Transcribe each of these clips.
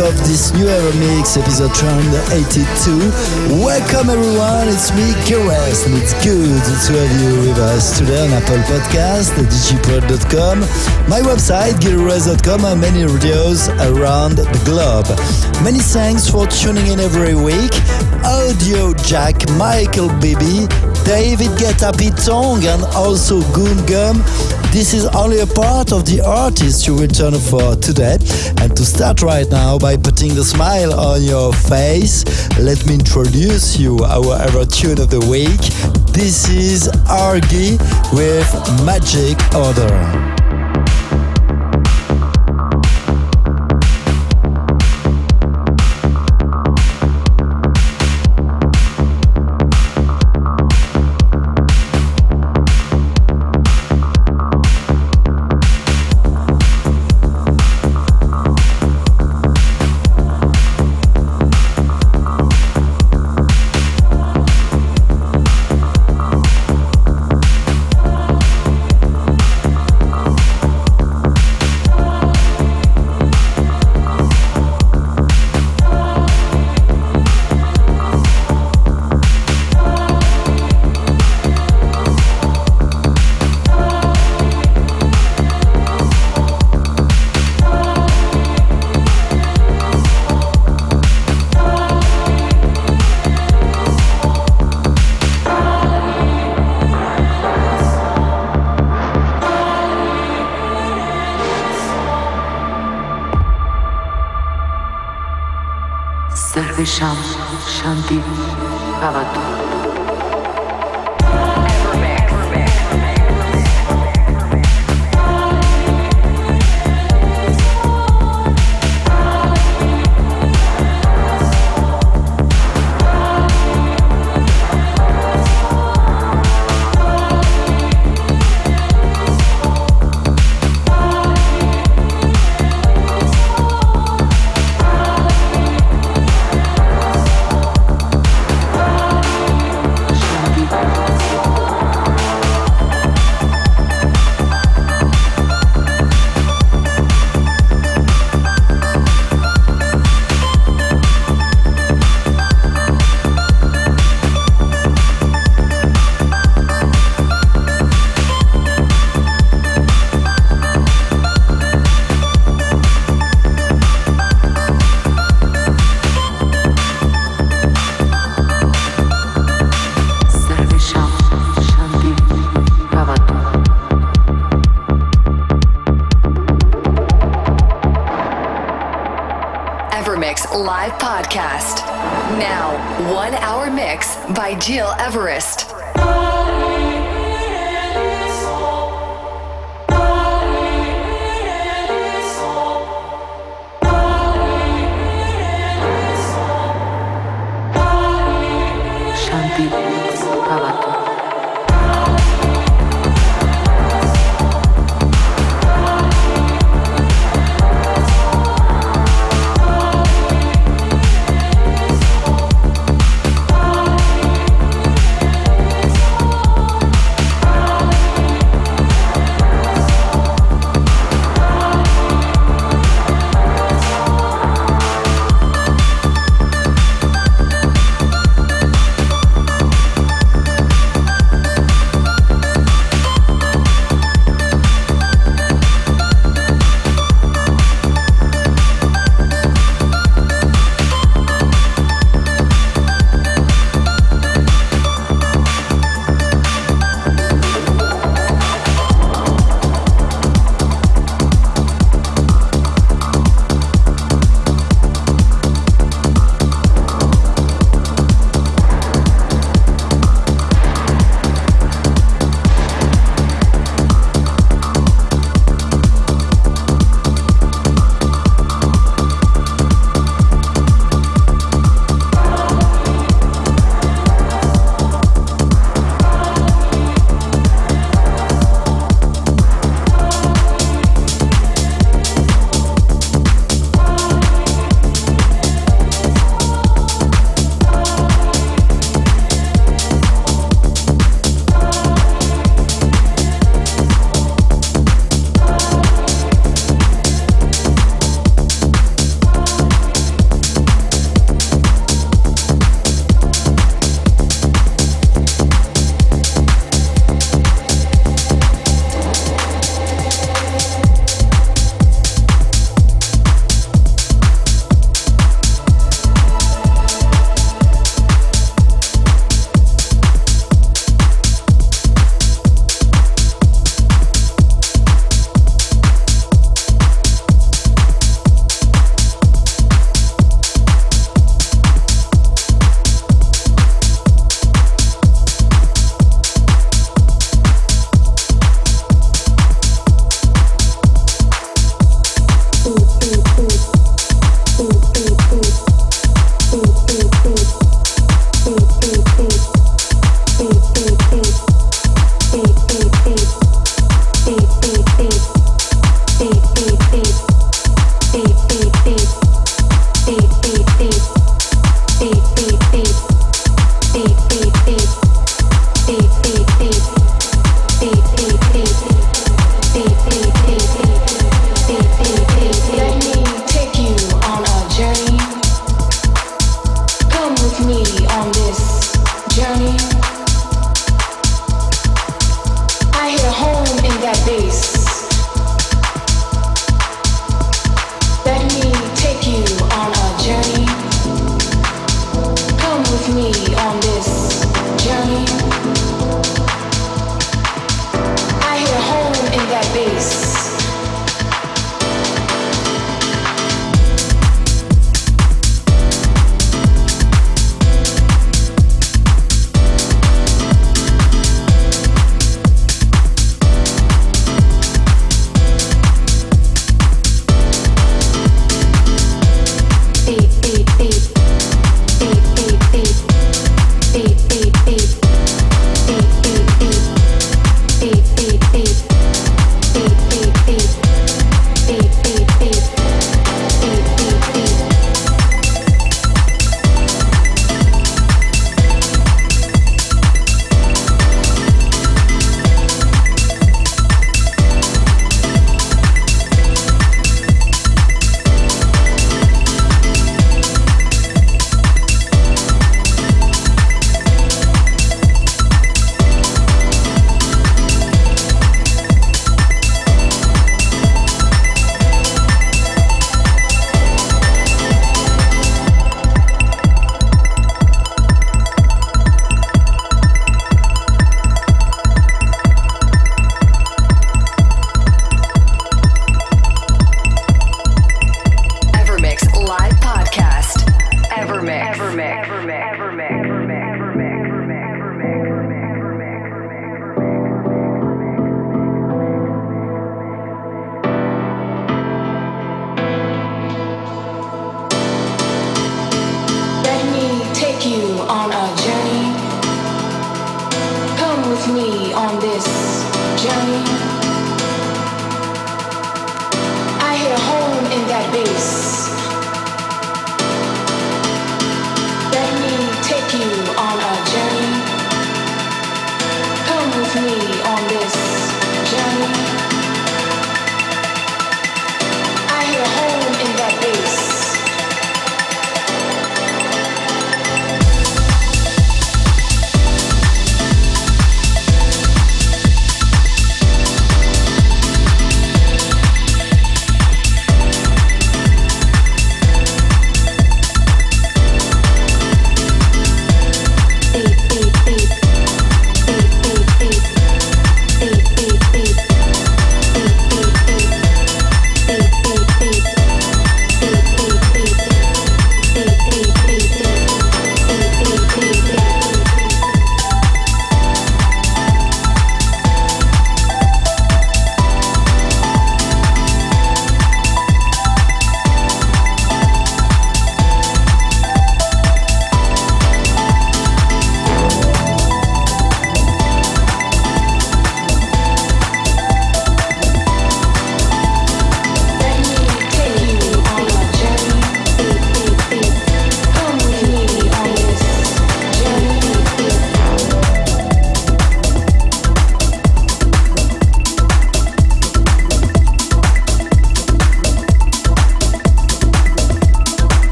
off this new EverMix episode 282. Welcome everyone, it's me, Gires, and it's good to have you with us today on Apple Podcast, digipod.com, my website, gilres.com, and many radios around the globe. Many thanks for tuning in every week. Audio Jack, Michael Bibi, David Guetta Pitong, and also Goom Gum. This is only a part of the artist you return for today. And to start right now by putting the smile on your face, let me introduce you our ever tune of the week. This is Argy with Magic Order.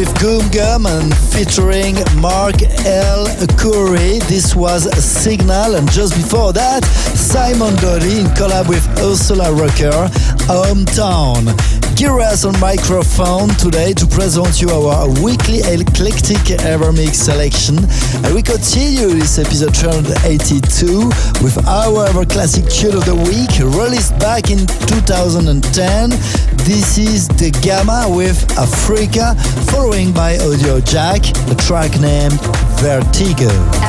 With Goom Gum and featuring Mark L. Curry. This was Signal, and just before that, Simon Doty in collab with Ursula Rucker, Hometown. Giras on microphone today to present you our weekly eclectic Evermix selection. And we continue this episode 382 with our ever classic tune of the week, released back in 2010. This is the Gamma with Africa, following by Audio Jack, a track named Vertigo.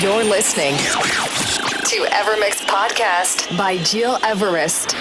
You're listening to Evermix Podcast by Gil Everest.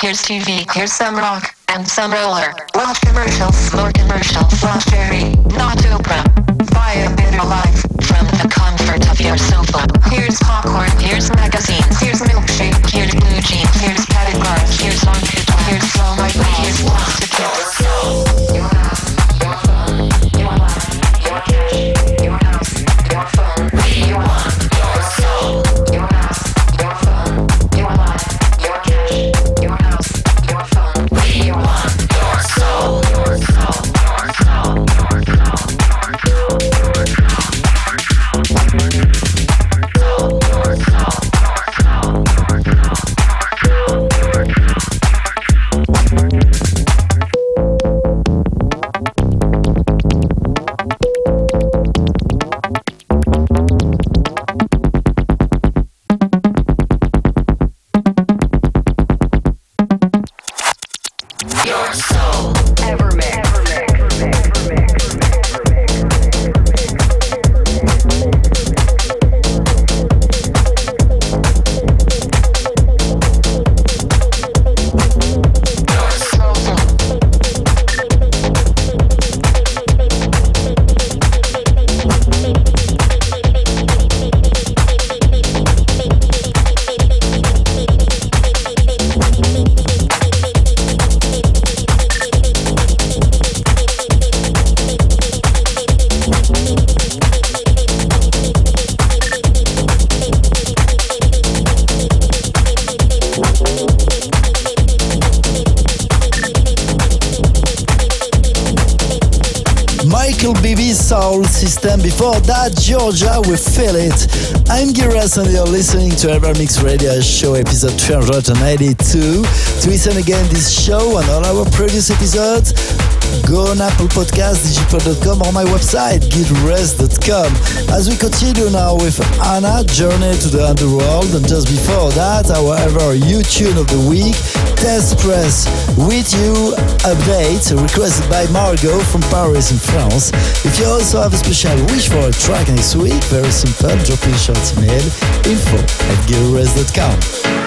here's TV, here's some rock, and some roll. feel it. I'm Giras and you're listening to EverMix Radio Show episode 382. To listen again this show and all our previous episodes, go on Apple Podcasts, digipod.com or my website, gidres.com. As we continue now with Anna, Journey to the Underworld, and just before that, our ever U tune of the week, Test Press with you update requested by Margot from Paris in France. If you also have a special wish for a track next week, very simple, drop in short email info at gilres.com.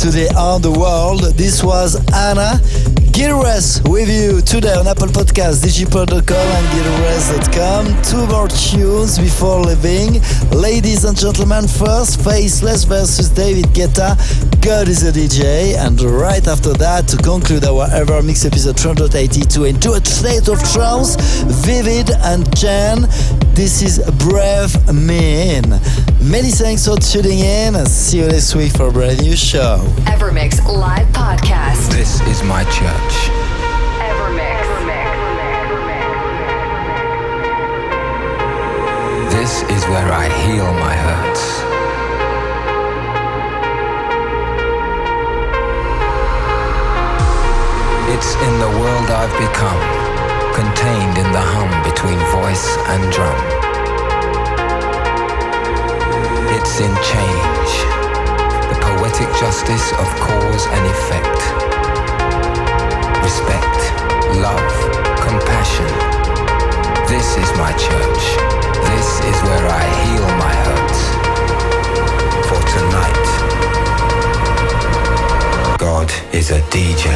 journey to the underworld. This was Anna Gilres with you today on Apple Podcasts, digipod.com and gilres.com. Two more tunes before leaving. Ladies and gentlemen, first Faithless versus David Guetta. God is a DJ. And right after that, to conclude our EverMix episode 282 into a state of trance, Vivid and Jen. This is Brave Men. Many thanks for tuning in and see you next week for a brand new show. EverMix Live Podcast. This is my church. EverMix. This is where I heal my hurts. It's in the world I've become, contained in the hum between voice and drum. It's in change, the poetic justice of cause and effect. Respect, love, compassion. This is my church. This is where I heal my hurts. For tonight, God is a DJ.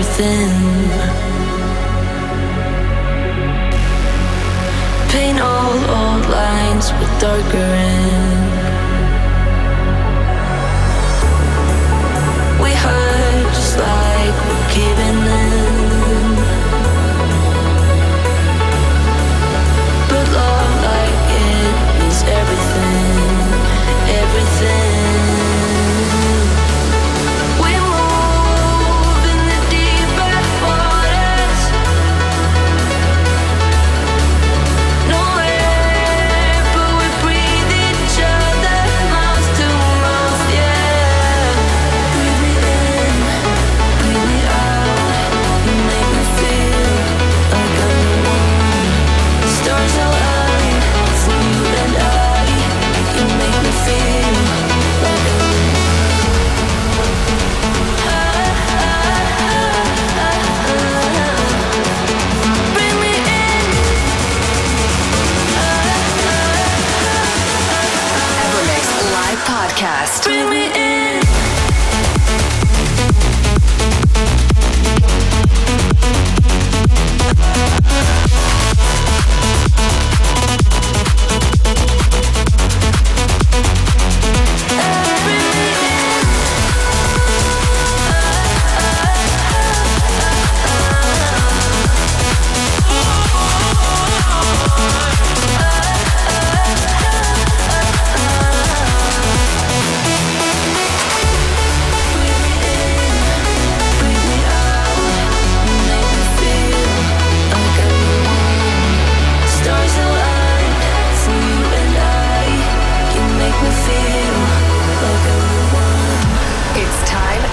Thin. Paint all old lines with darker ink. We hurt just like we're giving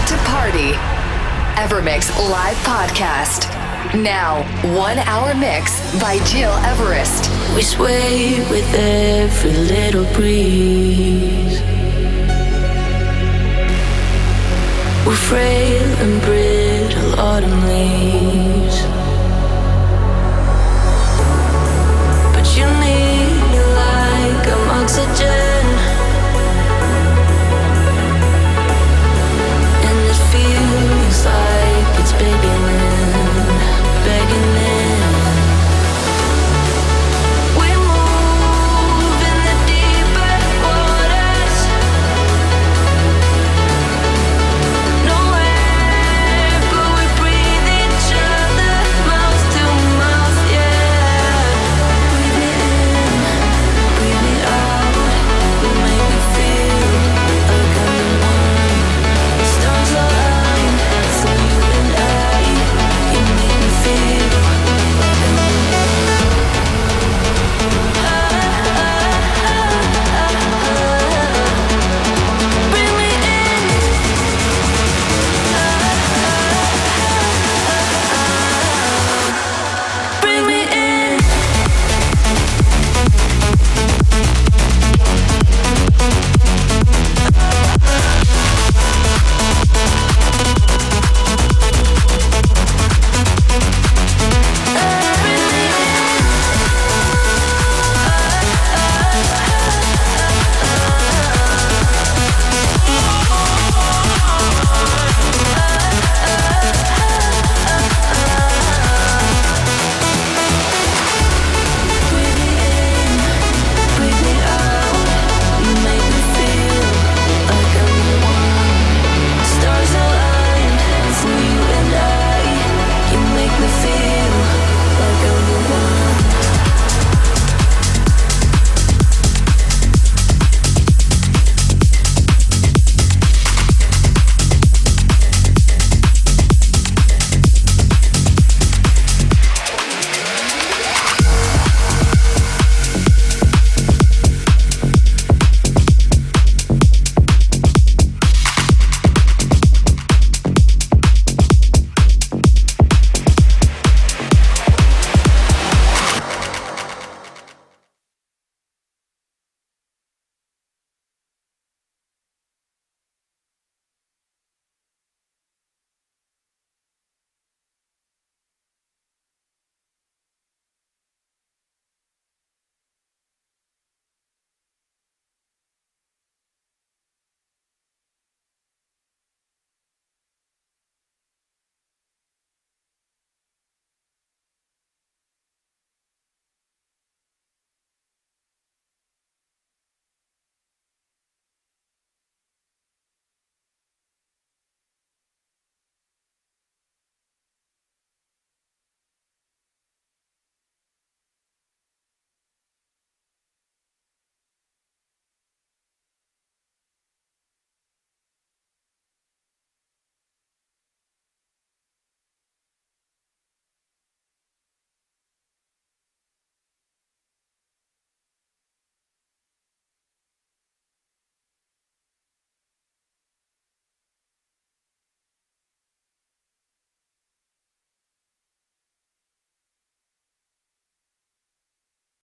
to party. EverMix Live Podcast. Now, one hour mix by Gil Everest. We sway with every little breeze. We're frail and brittle autumn leaves.